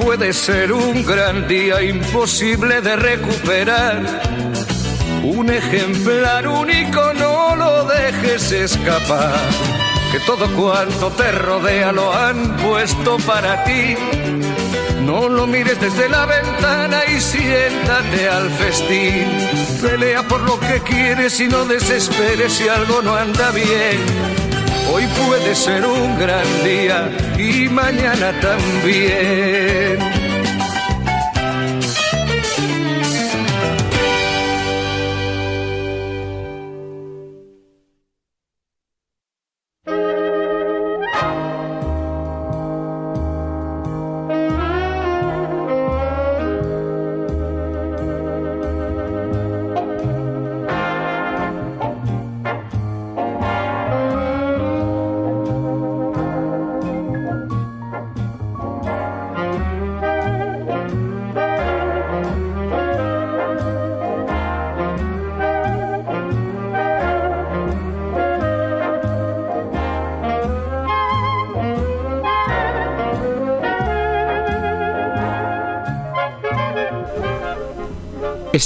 Puede ser un gran día imposible de recuperar. Un ejemplar único, no lo dejes escapar. Que todo cuanto te rodea lo han puesto para ti. No lo mires desde la ventana y siéntate al festín. Pelea por lo que quieres y no desesperes si algo no anda bien. Hoy puede ser un gran día y mañana también.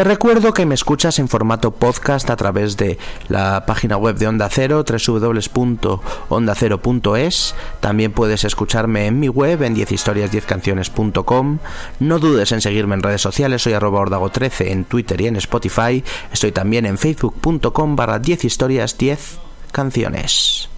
Te recuerdo que me escuchas en formato podcast a través de la página web de Onda Cero, www.ondacero.es. También puedes escucharme en mi web, en 10historias10canciones.com. No dudes en seguirme en redes sociales, soy arroba ordago13 en Twitter y en Spotify. Estoy también en facebook.com barra 10 historias 10 canciones.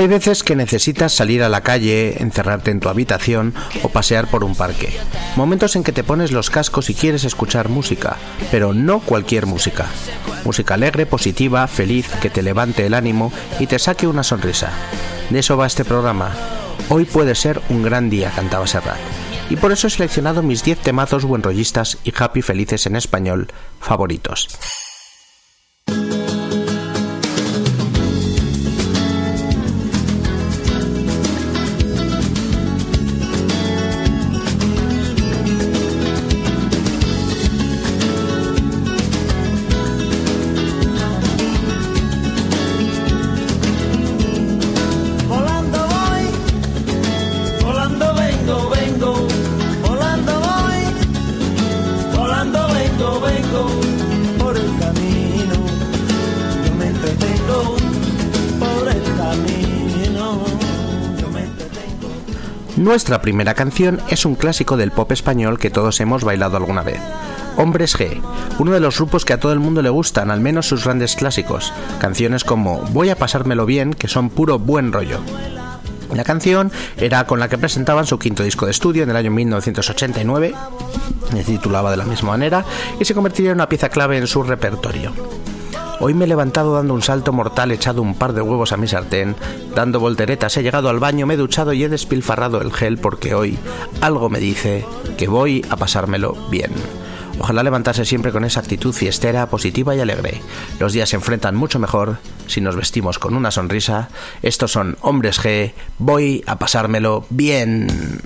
Hay veces que necesitas salir a la calle, encerrarte en tu habitación o pasear por un parque. Momentos en que te pones los cascos y quieres escuchar música, pero no cualquier música. Música alegre, positiva, feliz, que te levante el ánimo y te saque una sonrisa. De eso va este programa. Hoy puede ser un gran día, cantaba Serrat. Y por eso he seleccionado mis 10 temazos buenrollistas y happy felices en español favoritos. Nuestra primera canción es un clásico del pop español que todos hemos bailado alguna vez. Hombres G, uno de los grupos que a todo el mundo le gustan, al menos sus grandes clásicos. Canciones como Voy a pasármelo bien, que son puro buen rollo. La canción era con la que presentaban su quinto disco de estudio en el año 1989, se titulaba de la misma manera y se convertiría en una pieza clave en su repertorio. Hoy me he levantado dando un salto mortal, echado un par de huevos a mi sartén, dando volteretas, he llegado al baño, me he duchado y he despilfarrado el gel porque hoy algo me dice que voy a pasármelo bien. Ojalá levantarse siempre con esa actitud fiestera, positiva y alegre. Los días se enfrentan mucho mejor si nos vestimos con una sonrisa. Estos son Hombres G, voy a pasármelo bien.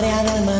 marea del mar.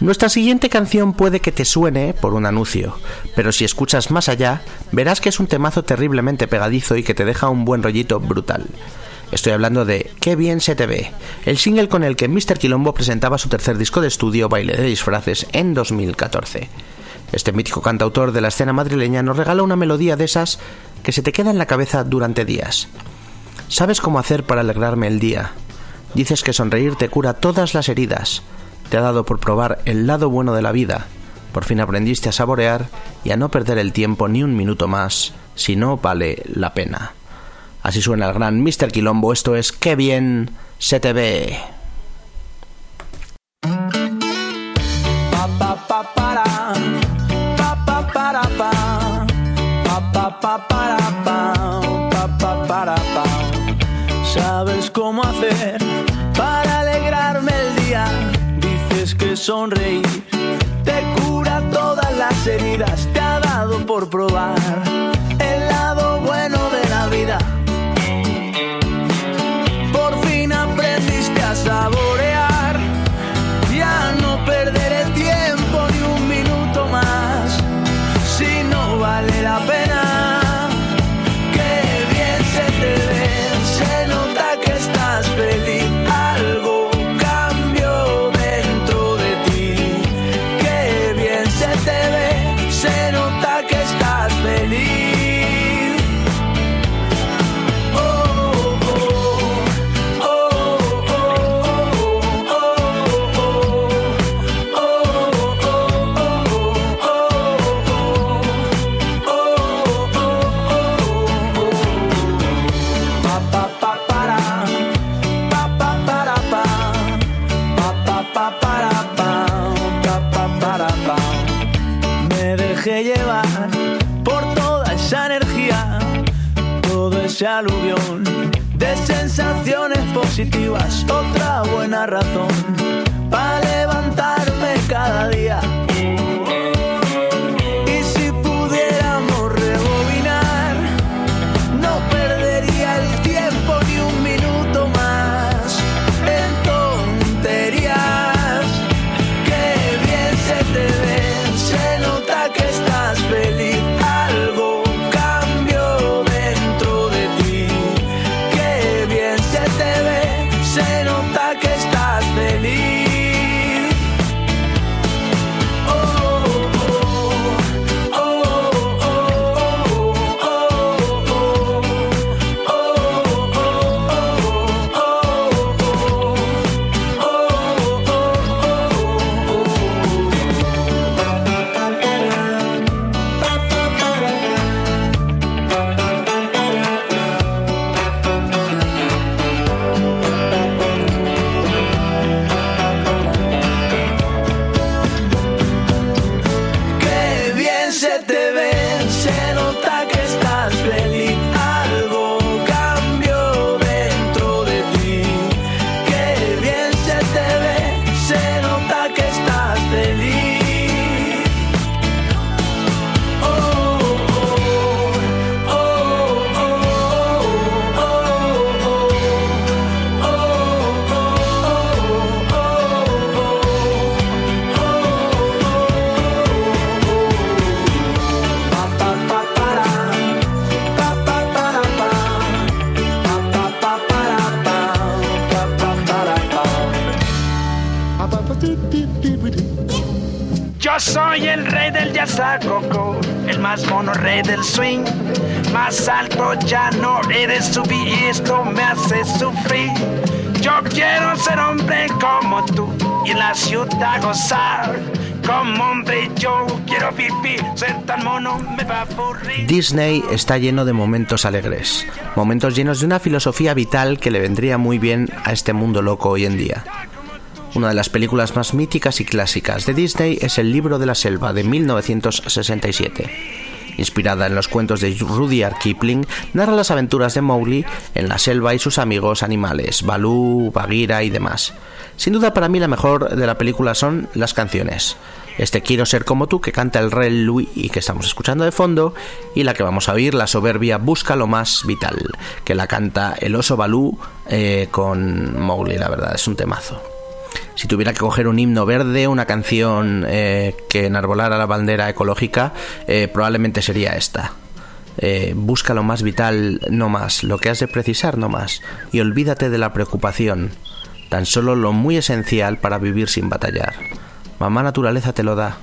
Nuestra siguiente canción puede que te suene por un anuncio, pero si escuchas más allá, verás que es un temazo terriblemente pegadizo y que te deja un buen rollito brutal. Estoy hablando de Qué bien se te ve, el single con el que Mr. Quilombo presentaba su tercer disco de estudio Baile de disfraces en 2014. Este mítico cantautor de la escena madrileña nos regala una melodía de esas que se te queda en la cabeza durante días. ¿Sabes cómo hacer para alegrarme el día? Dices que sonreír te cura todas las heridas. Te ha dado por probar el lado bueno de la vida. Por fin aprendiste a saborear y a no perder el tiempo ni un minuto más, si no vale la pena. Así suena el gran Mr. Quilombo. Esto es Qué bien se te ve. ¿Sabes cómo hacer sonreír te cura todas las heridas. Te ha dado por probar aluvión. De sensaciones positivas, otra buena razón Disney está lleno de momentos alegres, momentos llenos de una filosofía vital que le vendría muy bien a este mundo loco hoy en día. Una de las películas más míticas y clásicas de Disney es El libro de la selva de 1967. Inspirada en los cuentos de Rudyard Kipling, narra las aventuras de Mowgli en la selva y sus amigos animales, Baloo, Bagheera y demás. Sin duda para mí la mejor de la película son las canciones. Este Quiero ser como tú que canta el Rey Louis y que estamos escuchando de fondo, y la que vamos a oír, la soberbia Busca lo más vital, que la canta el oso Balú eh, con Mowgli, la verdad, es un temazo. Si tuviera que coger un himno verde, una canción eh, que enarbolara la bandera ecológica, eh, probablemente sería esta. Busca lo más vital, no más, lo que has de precisar, no más, y olvídate de la preocupación, tan solo lo muy esencial para vivir sin batallar. Mamá naturaleza te lo da.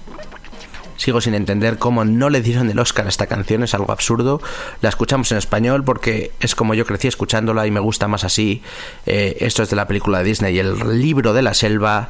Sigo sin entender cómo no le dieron el Oscar a esta canción, es algo absurdo. La escuchamos en español porque es como yo crecí escuchándola y me gusta más así. Eh, esto es de la película de Disney, el libro de la selva.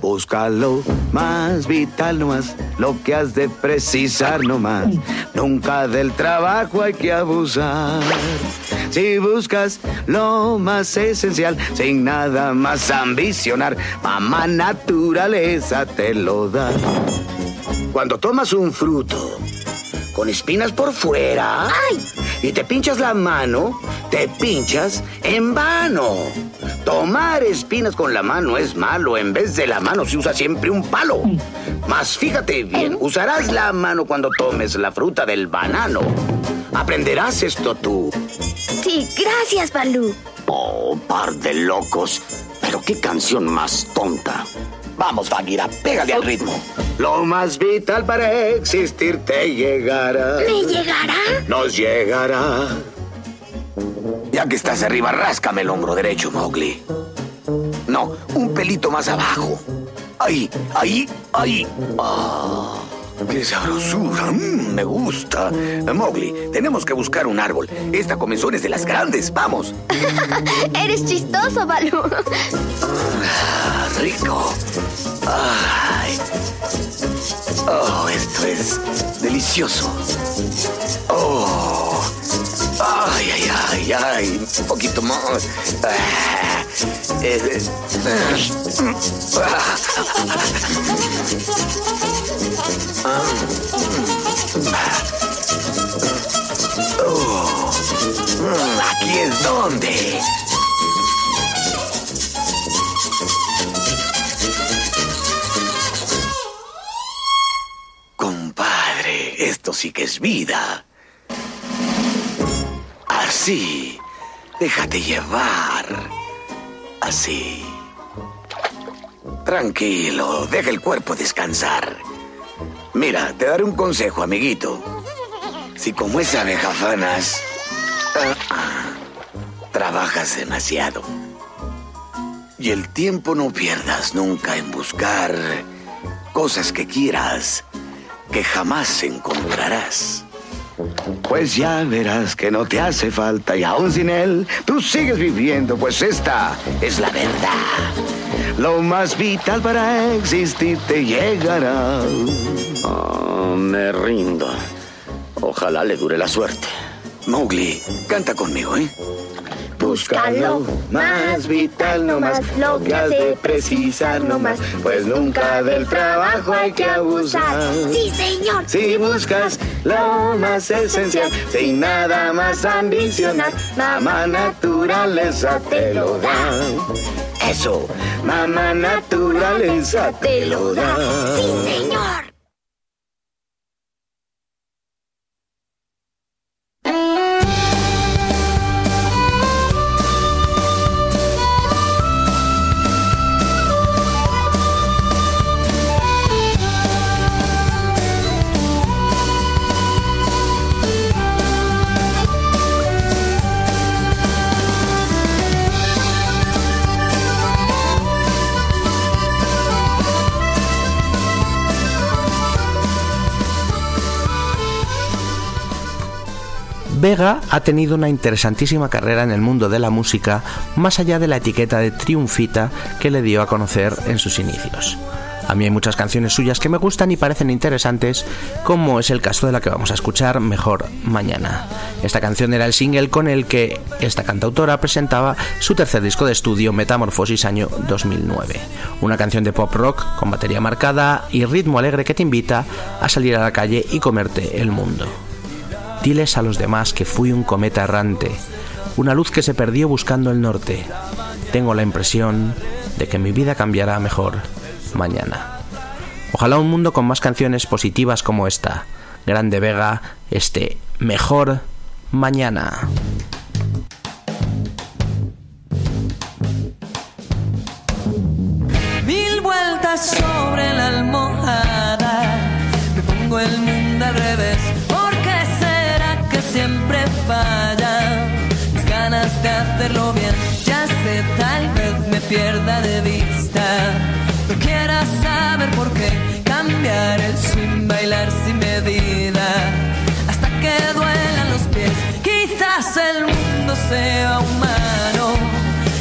Búscalo más vital nomás, lo que has de precisar nomás. Nunca del trabajo hay que abusar. Si buscas lo más esencial, sin nada más ambicionar, mamá naturaleza te lo da. Cuando tomas un fruto con espinas por fuera y te pinchas la mano, te pinchas en vano. Tomar espinas con la mano es malo. En vez de la mano se usa siempre un palo. Mas fíjate bien, usarás la mano cuando tomes la fruta del banano. Aprenderás esto tú. Sí, gracias, Balú. Oh, par de locos. Pero qué canción más tonta. Vamos, Bagheera, pégale al ritmo. Lo más vital para existir te llegará. ¿Me llegará? Nos llegará. Ya que estás arriba, ráscame el hombro derecho, Mowgli. No, un pelito más abajo. Ahí, ahí, ahí. Ah, ¡Qué sabrosura! Mm, me gusta. Mowgli, tenemos que buscar un árbol. Esta comezón es de las grandes. ¡Vamos! Eres chistoso, Balú. Ah, rico. Ay. Oh, esto es delicioso. Oh. Ay, ay, ay, ay. Un poquito más. Ah, Aquí es donde. Compadre, esto sí que es vida. Así. Déjate llevar. Así. Tranquilo, deja el cuerpo descansar. Mira, te daré un consejo, amiguito. Si como es abejafanas, ah, ah, trabajas demasiado. Y el tiempo no pierdas nunca en buscar cosas que quieras, que jamás encontrarás. Pues ya verás que no te hace falta y aún sin él, tú sigues viviendo, pues esta es la verdad. Lo más vital para existir te llegará. Oh, me rindo. Ojalá le dure la suerte. Mowgli, canta conmigo, ¿eh? Búscalo, más vital nomás, lo que has de precisar nomás, pues nunca del trabajo hay que abusar. Sí, señor. Si buscas lo más esencial, sin nada más ambicionar, mamá naturaleza te lo da. Eso, mamá naturaleza te lo da. Sí, señor. Ha tenido una interesantísima carrera en el mundo de la música, más allá de la etiqueta de triunfita que le dio a conocer en sus inicios. A mí hay muchas canciones suyas que me gustan y parecen interesantes, como es el caso de la que vamos a escuchar Mejor Mañana. Esta canción era el single con el que esta cantautora presentaba su tercer disco de estudio, Metamorfosis, año 2009. Una canción de pop rock con batería marcada y ritmo alegre que te invita a salir a la calle y comerte el mundo. Diles a los demás que fui un cometa errante, una luz que se perdió buscando el norte. Tengo la impresión de que mi vida cambiará mejor mañana. Ojalá un mundo con más canciones positivas como esta. Grande Vega, este mejor mañana. Mil vueltas sobre la almohada, me pongo el mundo al revés. Siempre falla? Mis ganas de hacerlo bien, ya sé, tal vez me pierda de vista. No quiera saber por qué cambiar el swing, bailar sin medida, hasta que duelan los pies. Quizás el mundo sea humano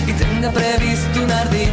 y tenga previsto un ardid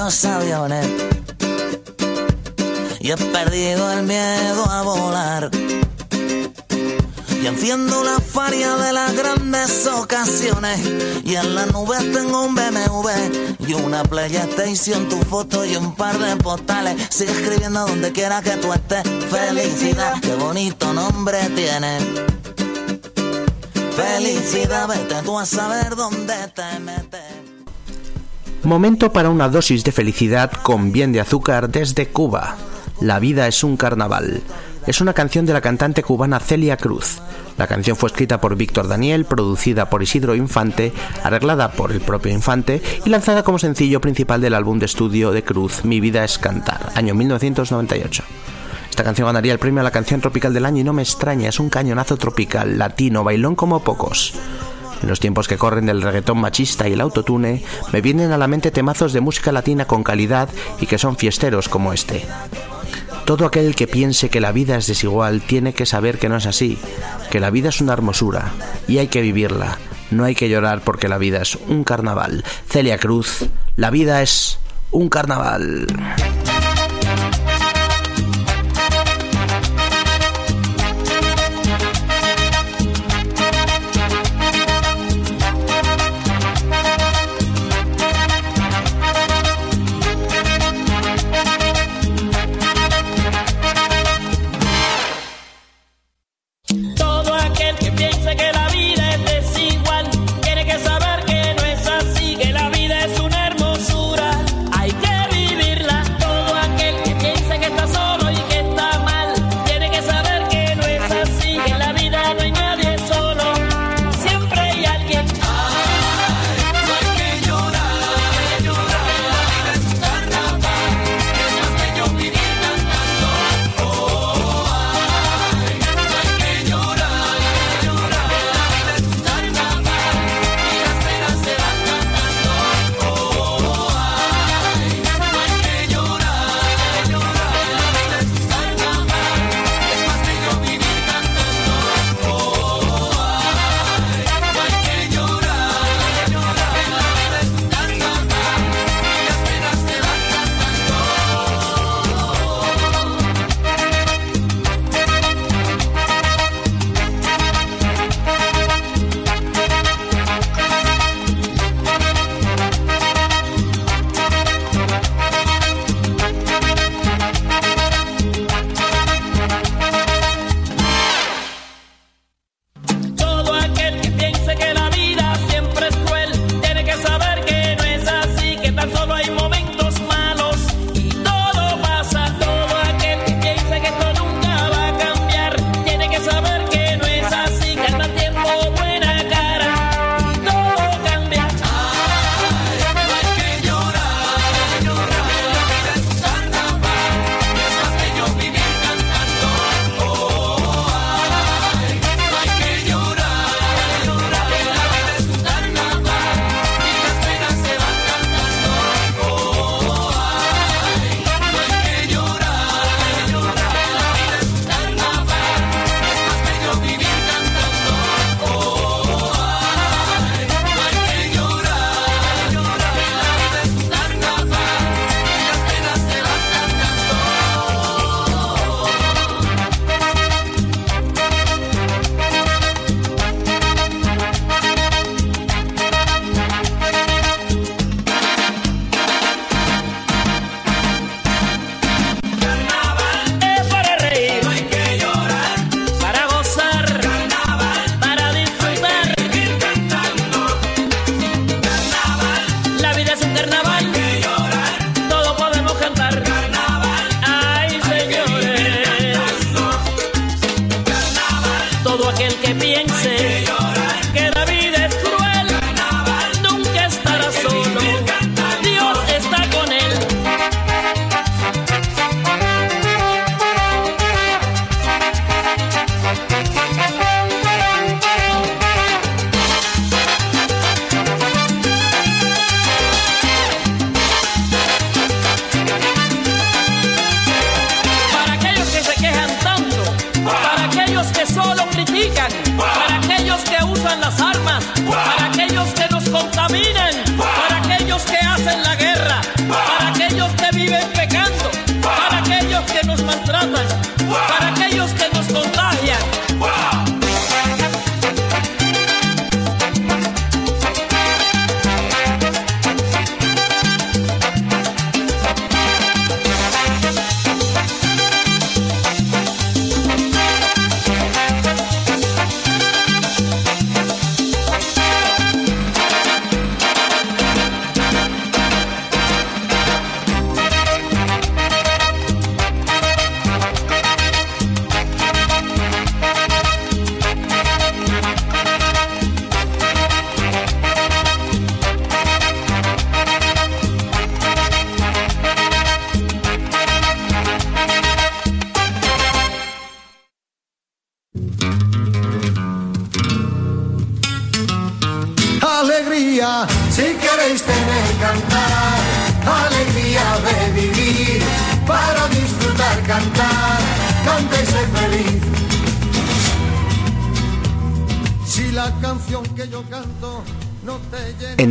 aviones. Y he perdido el miedo a volar. Y enciendo la faria de las grandes ocasiones. Y en la nube tengo un BMW y una PlayStation, tu foto y un par de postales. Sigue escribiendo donde quiera que tú estés. Felicidad, qué bonito nombre tiene. Felicidad, vete tú a saber dónde te metes. Momento para una dosis de felicidad con bien de azúcar desde Cuba. La vida es un carnaval. Es una canción de la cantante cubana Celia Cruz. La canción fue escrita por Víctor Daniel, producida por Isidro Infante, arreglada por el propio Infante y lanzada como sencillo principal del álbum de estudio de Cruz, Mi vida es cantar, año 1998. Esta canción ganaría el premio a la canción tropical del año y no me extraña, es un cañonazo tropical, latino, bailón como pocos. En los tiempos que corren del reggaetón machista y el autotune, me vienen a la mente temazos de música latina con calidad y que son fiesteros como este. Todo aquel que piense que la vida es desigual tiene que saber que no es así, que la vida es una hermosura y hay que vivirla. No hay que llorar porque la vida es un carnaval. Celia Cruz, la vida es un carnaval.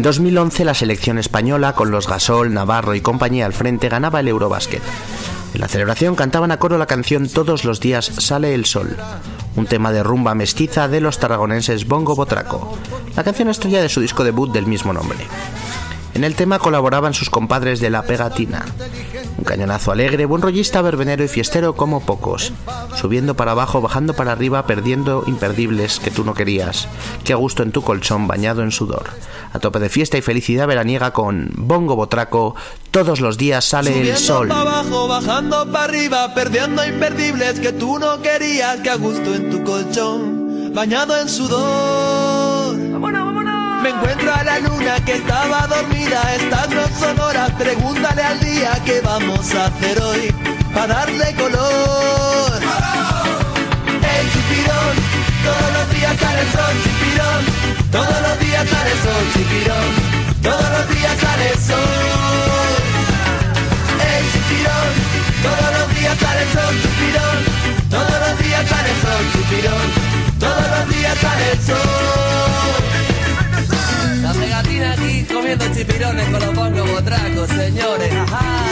2011 la selección española, con los Gasol, Navarro y compañía al frente, ganaba el Eurobásquet. En la celebración cantaban a coro la canción Todos los días sale el sol, un tema de rumba mestiza de los tarragonenses Bongo Botraco, la canción estrella de su disco debut del mismo nombre. En el tema colaboraban sus compadres de La Pegatina, un cañonazo alegre, buen rollista, verbenero y fiestero como pocos, subiendo para abajo, bajando para arriba, perdiendo imperdibles que tú no querías, que a gusto en tu colchón bañado en sudor, a tope de fiesta y felicidad veraniega con Bongo Botraco, todos los días sale el sol. para abajo, bajando para arriba, perdiendo imperdibles que tú no querías, que a gusto en tu colchón, bañado en sudor. Me encuentro a la luna que estaba dormida, estas no son horas, pregúntale al día qué vamos a hacer hoy, para darle color. El chipirón, todos los días sale el sol, chipirón, todos los días sale el sol, chipirón, todos los días sale el sol. El chipirón, todos los días sale el sol, chipirón, todos los días sale el sol, chipirón, todos los días sale el sol. La pegatina aquí comiendo chipirones con los bongos botracos, señores. Ajá.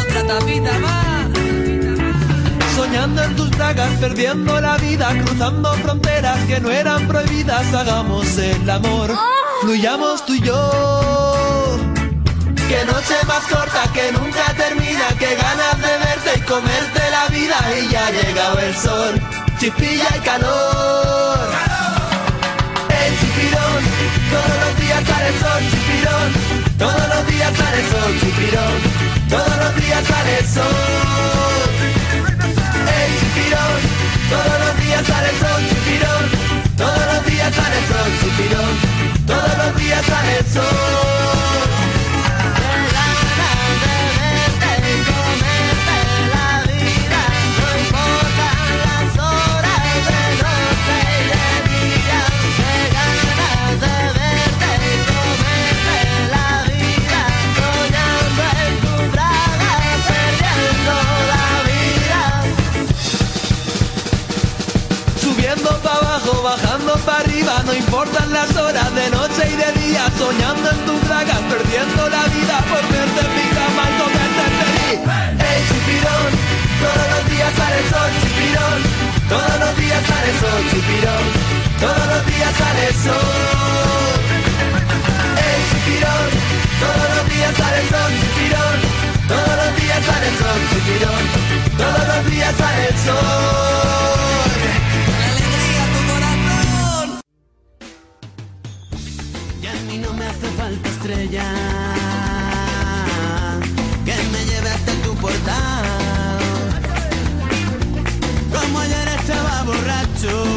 Otra tapita más. Soñando en tus bragas, perdiendo la vida, cruzando fronteras que no eran prohibidas. Hagamos el amor, fluyamos tú y yo. Que noche más corta que nunca termina, que ganas de verte y comerte la vida. Y ya ha llegado el sol, chispilla y calor. Sale el sol, chipirón, todos los días sale el sol, chipirón, todos los días sale sol. El chipirón, todos los días sale el sol, chipirón, todos los días sale el sol, chipirón, todos los días sale sol. Arriba, no importan las horas de noche y de día, soñando en tus bragas, perdiendo la vida por verte en mi cama y comerte feliz. El chipirón, todos los días sale sol, chipirón, todos los días sale sol, chipirón, todos los días sale sol. El chipirón, todos los días sale sol, chipirón, todos los días sale sol, chipirón, todos los días sale sol. Hace falta estrella que me lleve hasta tu portal. Como ayer estaba borracho,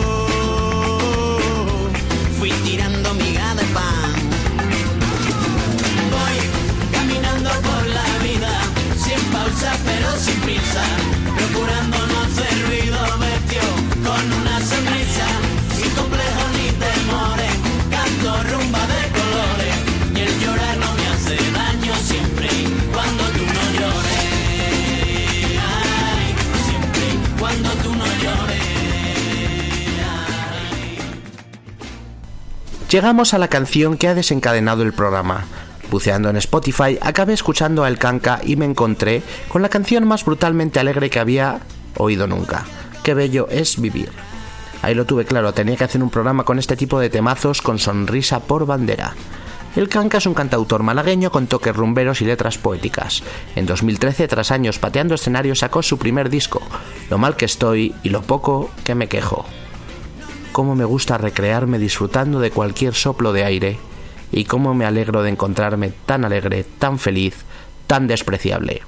Llegamos a la canción que ha desencadenado el programa. Buceando en Spotify, acabé escuchando a El Canca y me encontré con la canción más brutalmente alegre que había oído nunca. Qué bello es vivir. Ahí lo tuve claro, tenía que hacer un programa con este tipo de temazos con sonrisa por bandera. El Canca es un cantautor malagueño con toques rumberos y letras poéticas. En 2013, tras años pateando escenarios, sacó su primer disco, Lo mal que estoy y lo poco que me quejo cómo me gusta recrearme disfrutando de cualquier soplo de aire y cómo me alegro de encontrarme tan alegre, tan feliz, tan despreciable.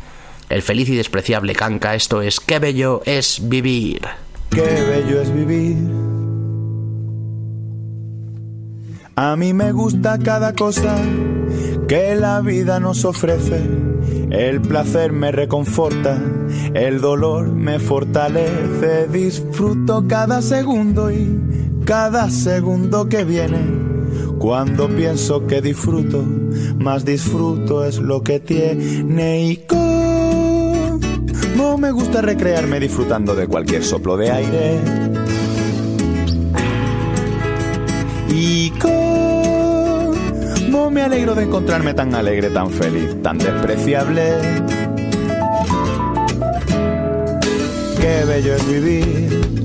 El feliz y despreciable Canca, esto es Qué bello es vivir. Qué bello es vivir. A mí me gusta cada cosa que la vida nos ofrece. El placer me reconforta, el dolor me fortalece. Disfruto cada segundo y cada segundo que viene. Cuando pienso que disfruto, más disfruto es lo que tiene y como me gusta recrearme disfrutando de cualquier soplo de aire. Y me alegro de encontrarme tan alegre, tan feliz, tan despreciable. Qué bello es vivir.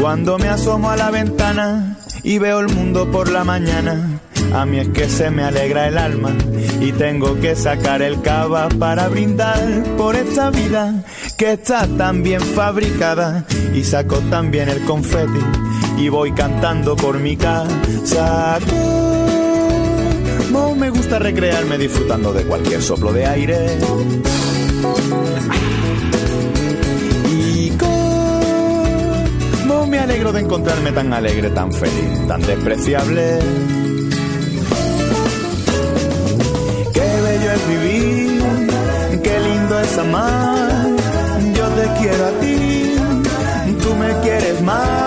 Cuando me asomo a la ventana y veo el mundo por la mañana, a mí es que se me alegra el alma y tengo que sacar el cava para brindar por esta vida que está tan bien fabricada y saco también el confeti y voy cantando por mi casa. Como me gusta recrearme disfrutando de cualquier soplo de aire. Y me alegro de encontrarme tan alegre, tan feliz, tan despreciable. Qué bello es vivir, qué lindo es amar. Yo te quiero a ti, tú me quieres más.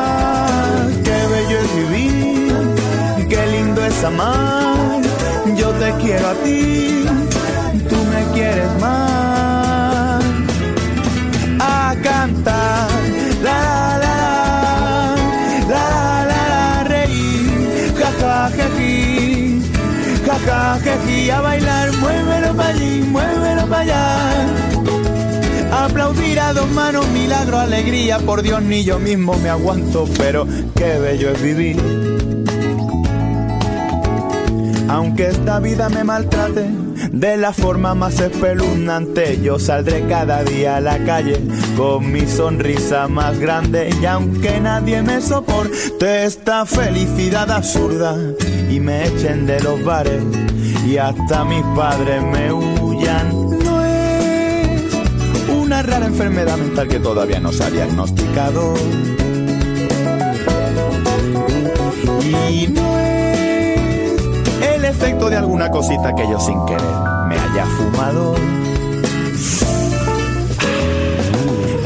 Yo te quiero a ti, tú me quieres más. A cantar, la la la, la la la, reír, ja ja ja, ji. Ja, ja, ja, ji, a bailar, muévelo para allí, muévelo para allá. Aplaudir a dos manos, milagro, alegría, por Dios ni yo mismo me aguanto, pero qué bello es vivir. Aunque esta vida me maltrate de la forma más espeluznante, yo saldré cada día a la calle con mi sonrisa más grande y aunque nadie me soporte esta felicidad absurda y me echen de los bares y hasta mis padres me huyan, no es una rara enfermedad mental que todavía no se ha diagnosticado. Y no efecto de alguna cosita que yo sin querer me haya fumado.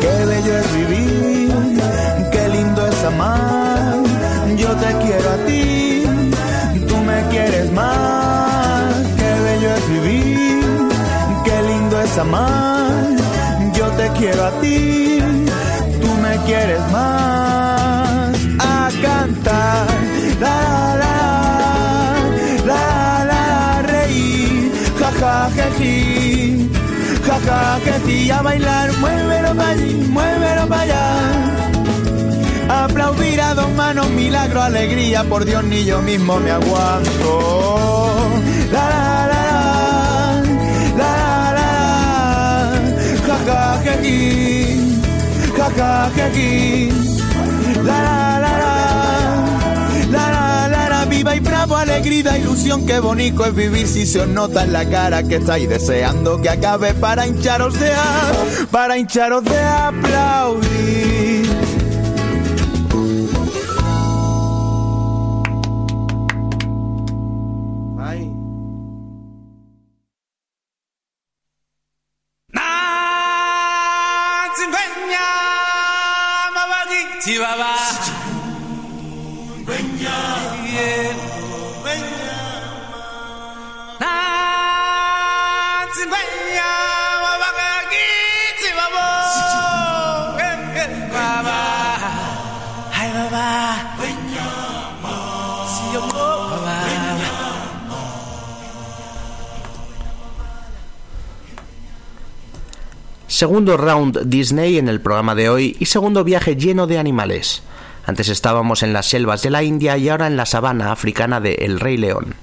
Qué bello es vivir, qué lindo es amar. Yo te quiero a ti, tú me quieres más. Qué bello es vivir, qué lindo es amar. Yo te quiero a ti, tú me quieres más. A cantar, la ja ja ja ji. Ja ja ja ji, a bailar, muévelo para allí, muévelo para allá. Aplaudir a dos manos, milagro, alegría, por Dios ni yo mismo me aguanto. La la la la, la la la, ja ja ja ji, ja ja ja ji. La la la la, la la la la, viva y bravo, alegría, ilusión, qué bonito es vivir si se os nota en la cara que estáis deseando que acabe para hincharos de a, para hincharos de aplaudir. Segundo round Disney en el programa de hoy y segundo viaje lleno de animales. Antes estábamos en las selvas de la India y ahora en la sabana africana de El Rey León.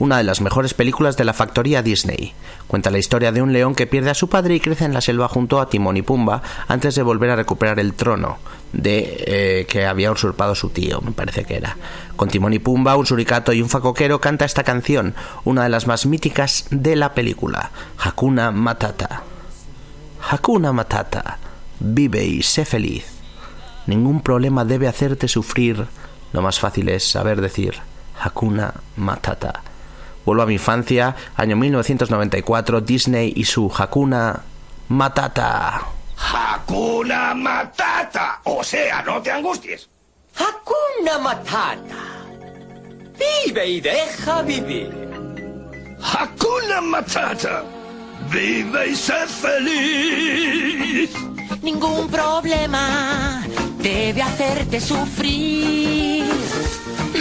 Una de las mejores películas de la factoría Disney. Cuenta la historia de un león que pierde a su padre y crece en la selva junto a Timón y Pumba antes de volver a recuperar el trono de eh, que había usurpado su tío, me parece que era. Con Timón y Pumba, un suricato y un facoquero canta esta canción, una de las más míticas de la película, Hakuna Matata. Hakuna Matata, vive y sé feliz. Ningún problema debe hacerte sufrir. Lo más fácil es saber decir Hakuna Matata. Vuelvo a mi infancia, año 1994, Disney y su Hakuna Matata. Hakuna Matata. O sea, no te angusties. Hakuna Matata. Vive y deja vivir. Hakuna Matata. Vive y sé feliz. Ningún problema debe hacerte sufrir.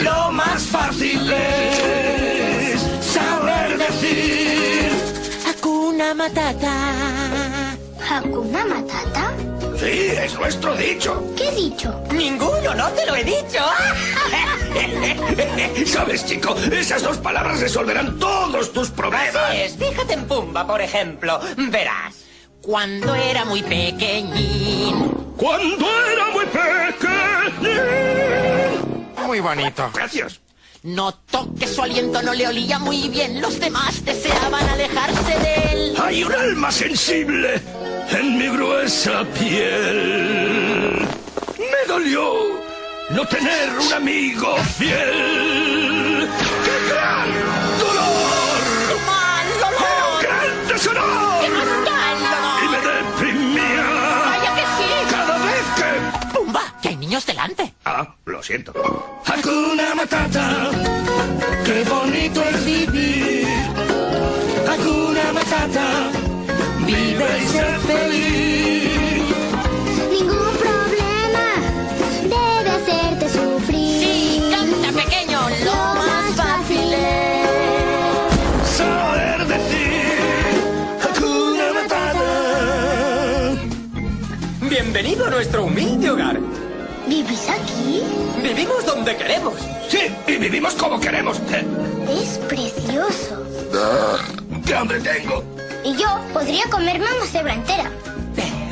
Lo más fácil es saber decir. Hakuna Matata. ¿Hakuna Matata? Sí, es nuestro dicho. ¿Qué dicho? Ninguno, no te lo he dicho. ¿Sabes, chico? Esas dos palabras resolverán todos tus problemas. Así es, fíjate en Pumba, por ejemplo. Verás. Cuando era muy pequeñín. Cuando era muy pequeñín. Muy bonito. Gracias. Notó que su aliento no le olía muy bien. Los demás deseaban alejarse de él. Hay un alma sensible en mi gruesa piel. Me dolió no tener un amigo fiel. ¡Qué gran dolor! ¡Mal dolor! ¡Gran deshonor! ¡Qué mal dolor! Y me deprimía. ¡Vaya que sí! Cada vez que... ¡Pumba! ¡Que hay niños delante! Ah, lo siento. Hakuna Matata, qué bonito es vivir. Vive y sé feliz. Ningún problema debe hacerte sufrir. ¡Sí! ¡Canta pequeño! Lo más fácil es. Saber decir Hakuna Matata. Bienvenido a nuestro humilde hogar. ¿Vivís aquí? Vivimos donde queremos. Sí, y vivimos como queremos. Es precioso. ¡Qué hambre tengo! Y yo podría comerme una cebra entera.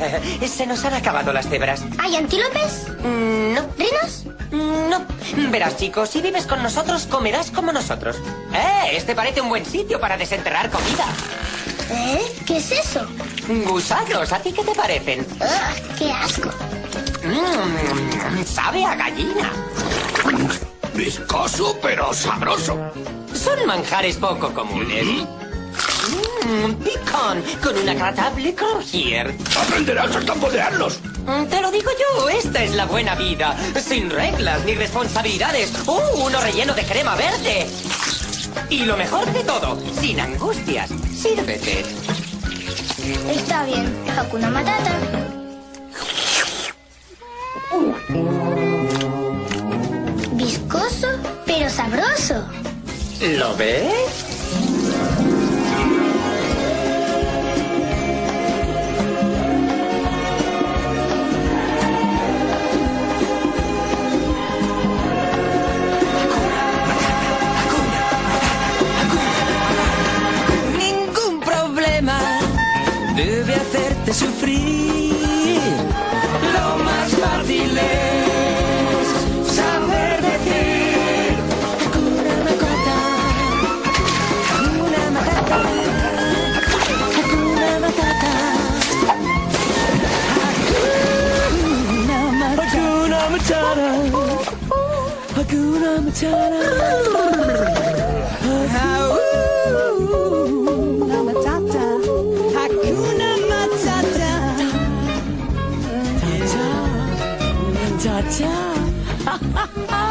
Se nos han acabado las cebras. ¿Hay antílopes? Mm, No, ¿Rinos? no. Verás, chicos, si vives con nosotros, comerás como nosotros. ¡Eh! Este parece un buen sitio para desenterrar comida. ¿Eh? ¿Qué es eso? Gusanos, ¿a ti qué te parecen? Ugh, ¡Qué asco! Mmm, sabe a gallina. Viscoso pero sabroso. Son manjares poco comunes. Mmm, picón, con un agradable crujir. Aprenderás a tambolearlos. Mm, Te lo digo yo, esta es la buena vida. Sin reglas ni responsabilidades. ¡Uh! Uno relleno de crema verde. Y lo mejor de todo, sin angustias. Sírvete. Está bien. Hakuna Matata. Viscoso, pero sabroso. ¿Lo ves? Hacerte sufrir. Lo más fácil es saber decir Hakuna Matata, Hakuna Matata, Hakuna Matata. Hakuna Matata, Hakuna Matata. Hakuna Bye.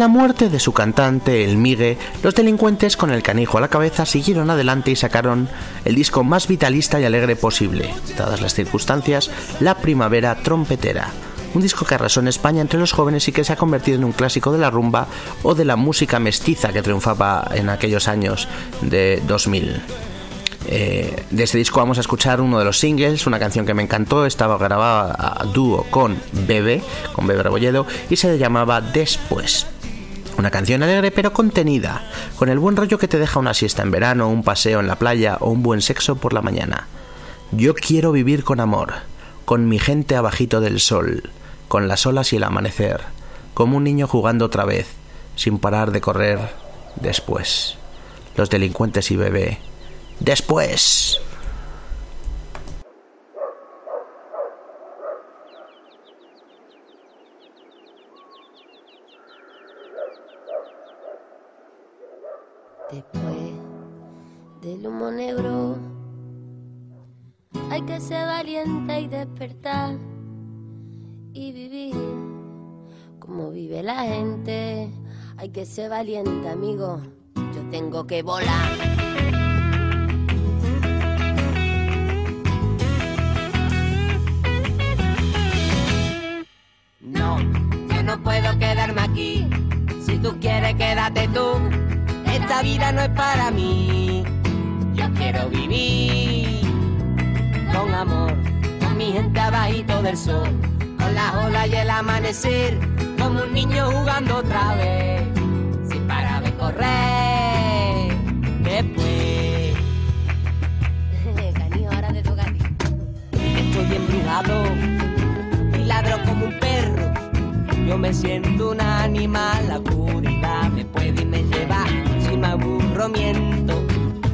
La muerte de su cantante, el Migue, los delincuentes con el canijo a la cabeza siguieron adelante y sacaron el disco más vitalista y alegre posible, dadas las circunstancias, La Primavera Trompetera. Un disco que arrasó en España entre los jóvenes y que se ha convertido en un clásico de la rumba o de la música mestiza que triunfaba en aquellos años de 2000. Eh, de este disco vamos a escuchar uno de los singles, una canción que me encantó, estaba grabada a dúo con Bebe, con Bebe Rebolledo, y se llamaba Después. Una canción alegre pero contenida, con el buen rollo que te deja una siesta en verano, un paseo en la playa o un buen sexo por la mañana. Yo quiero vivir con amor, con mi gente abajito del sol, con las olas y el amanecer, como un niño jugando otra vez, sin parar de correr después. Los delincuentes y bebé. Después. Hay que ser valiente y despertar y vivir como vive la gente. Hay que ser valiente, amigo. Yo tengo que volar. No, yo no puedo quedarme aquí. Si tú quieres, quédate tú. Esta vida no es para mí. Quiero vivir con amor, con mi gente abajito del sol, con las olas y el amanecer, como un niño jugando otra vez, sin parar de correr. Después, Canijo, ahora te toca a ti. estoy embrujado y ladro como un perro. Yo me siento un animal, la oscuridad me puede y me lleva. Si me aburro, miento.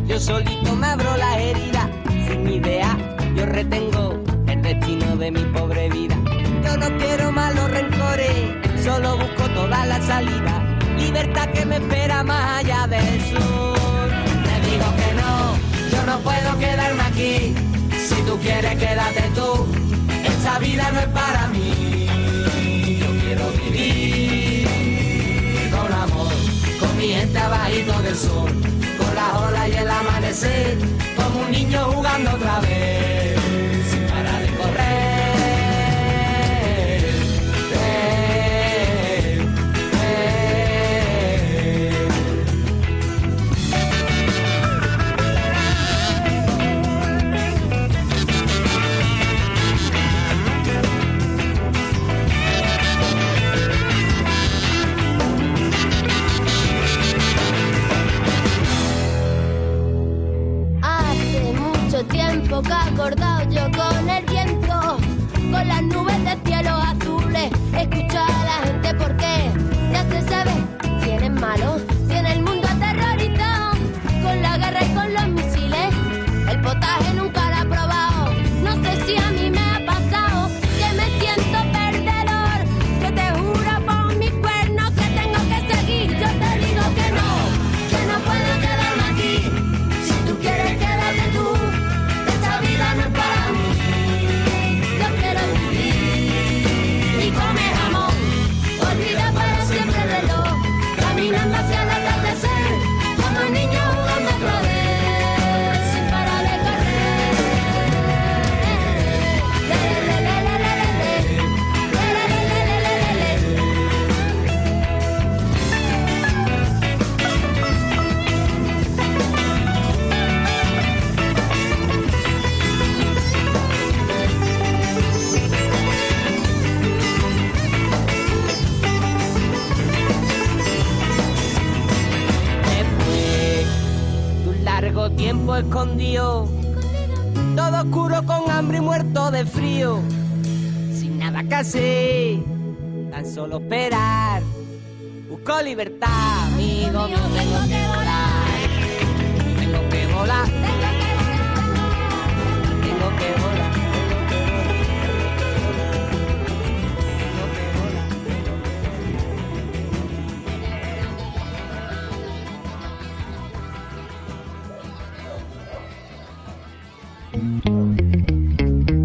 Yo solito me abro la herida, sin idea. Yo retengo el destino de mi pobre vida. Yo no quiero malos rencores, solo busco toda la salida. Libertad que me espera más allá del sur. Te digo que no, yo no puedo quedarme aquí. Si tú quieres, quédate tú. Esta vida no es para mí. Yo quiero vivir con amor, con mi gente abajito del con las olas y el amanecer, como un niño jugando otra vez,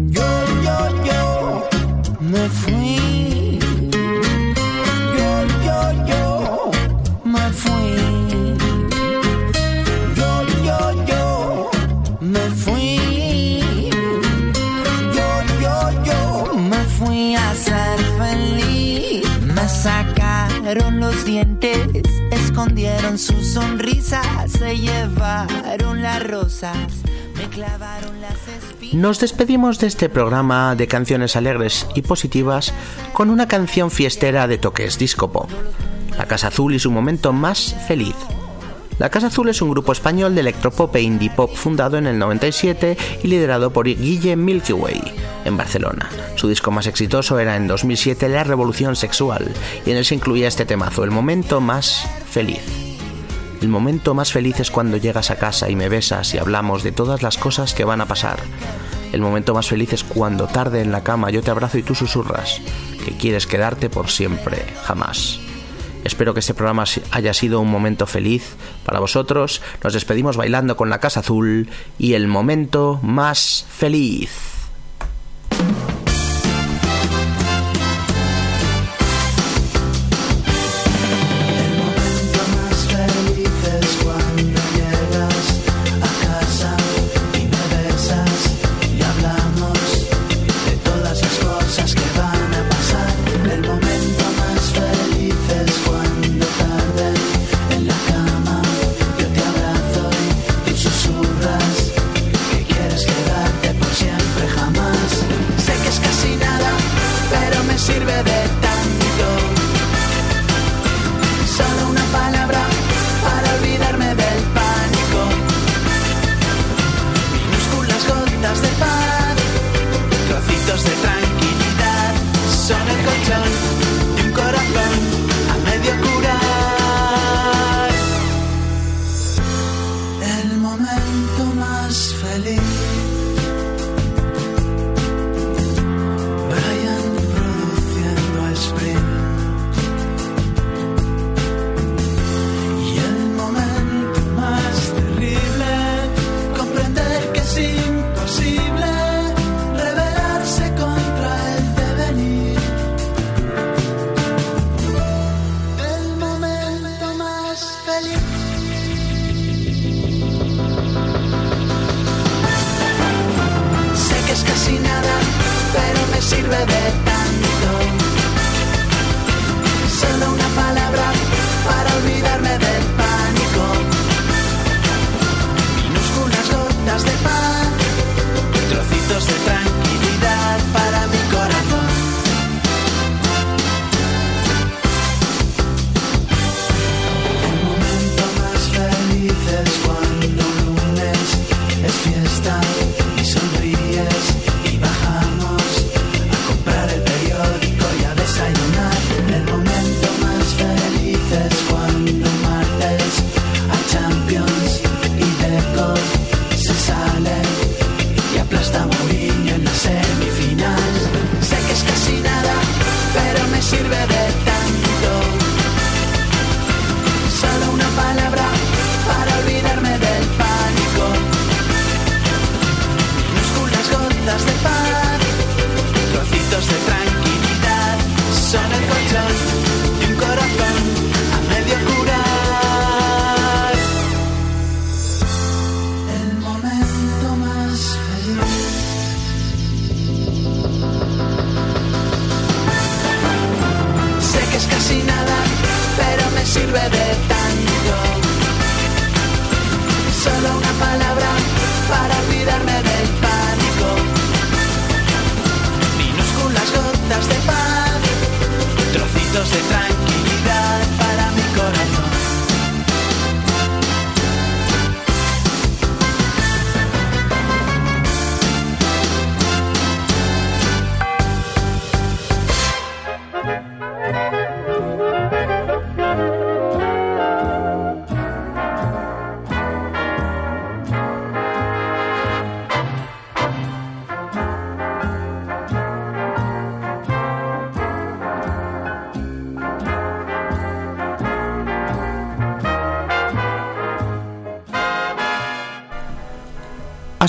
Yo, yo, yo me fui. Yo, yo, yo me fui. Yo, yo, yo me fui. Yo, yo, yo me fui a ser feliz. Me sacaron los dientes, escondieron su sonrisa, se llevaron las rosas. Nos despedimos de este programa de canciones alegres y positivas con una canción fiestera de toques disco pop, La Casa Azul y su momento más feliz. La Casa Azul es un grupo español de electropop e indie pop fundado en el 97 y liderado por Guille Milky Way en Barcelona. Su disco más exitoso era en 2007 La Revolución Sexual y en él se incluía este temazo, El momento más feliz. El momento más feliz es cuando llegas a casa y me besas y hablamos de todas las cosas que van a pasar. El momento más feliz es cuando tarde en la cama yo te abrazo y tú susurras que quieres quedarte por siempre, jamás. Espero que este programa haya sido un momento feliz para vosotros. Nos despedimos bailando con la Casa Azul y el momento más feliz.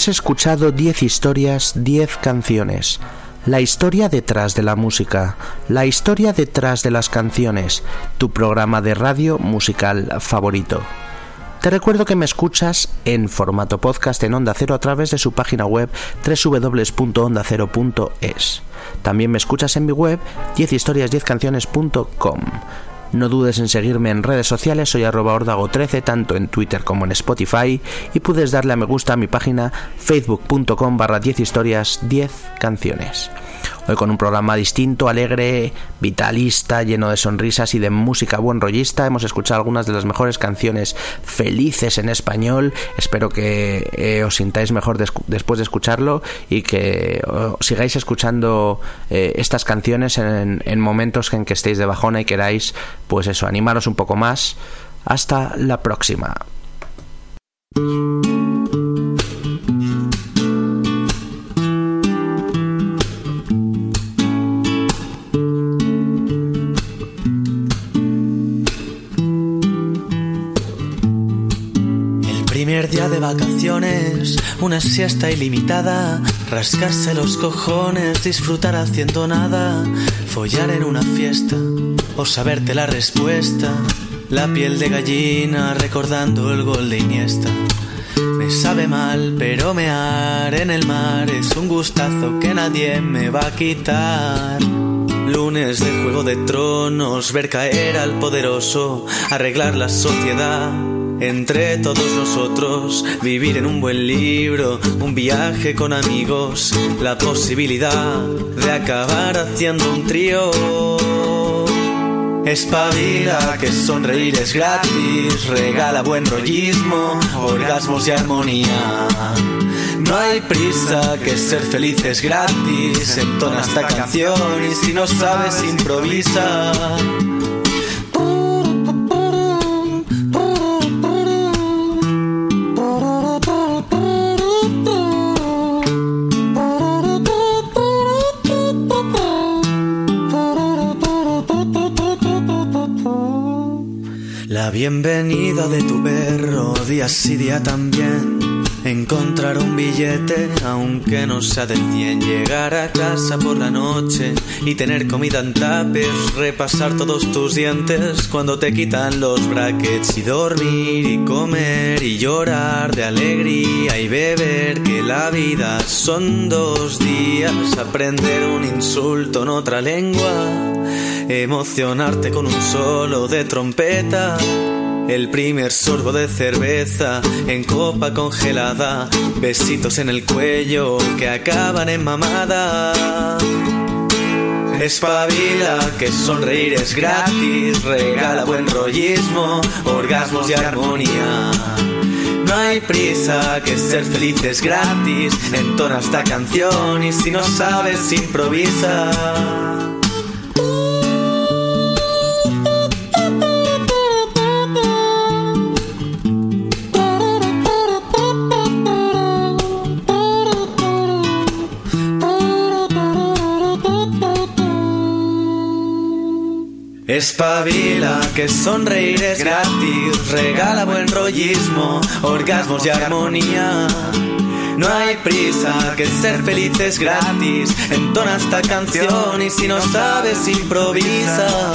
Has escuchado 10 historias, 10 canciones. La historia detrás de la música, la historia detrás de las canciones, tu programa de radio musical favorito. Te recuerdo que me escuchas en formato podcast en Onda Cero a través de su página web www.ondacero.es. También me escuchas en mi web 10historias10canciones.com. No dudes en seguirme en redes sociales, soy arroba ordago13, tanto en Twitter como en Spotify, y puedes darle a me gusta a mi página facebook.com barra 10 historias 10 canciones. Hoy con un programa distinto, alegre, vitalista, lleno de sonrisas y de música buen rollista. Hemos escuchado algunas de las mejores canciones felices en español. Espero que eh, os sintáis mejor des- después de escucharlo y que sigáis escuchando eh, estas canciones en, en momentos en que estéis de bajona y queráis, pues eso, animaros un poco más. Hasta la próxima. Primer día de vacaciones, una siesta ilimitada, rascarse los cojones, disfrutar haciendo nada, follar en una fiesta o saberte la respuesta, la piel de gallina recordando el gol de Iniesta. Me sabe mal, pero mear en el mar es un gustazo que nadie me va a quitar. Lunes de Juego de Tronos, ver caer al poderoso, arreglar la sociedad. Entre todos nosotros, vivir en un buen libro, un viaje con amigos, la posibilidad de acabar haciendo un trío. Espabila que sonreír es gratis, regala buen rollismo, orgasmos y armonía. No hay prisa que ser feliz es gratis, entona esta canción y si no sabes improvisa. La bienvenida de tu perro, día sí día también. Encontrar un billete, aunque no sea de 100. Llegar a casa por la noche y tener comida en tapes. Repasar todos tus dientes cuando te quitan los brackets. Y dormir y comer y llorar de alegría y beber. Que la vida son dos días. Aprender un insulto en otra lengua. Emocionarte con un solo de trompeta. El primer sorbo de cerveza en copa congelada. Besitos en el cuello que acaban en mamada. Espabila que sonreír es gratis. Regala buen rollismo, orgasmos y armonía. No hay prisa que ser feliz es gratis. Entona esta canción y si no sabes improvisa. Espabila que sonreír es gratis, regala buen rollismo, orgasmos y armonía. No hay prisa que ser feliz es gratis, entona esta canción y si no sabes improvisa.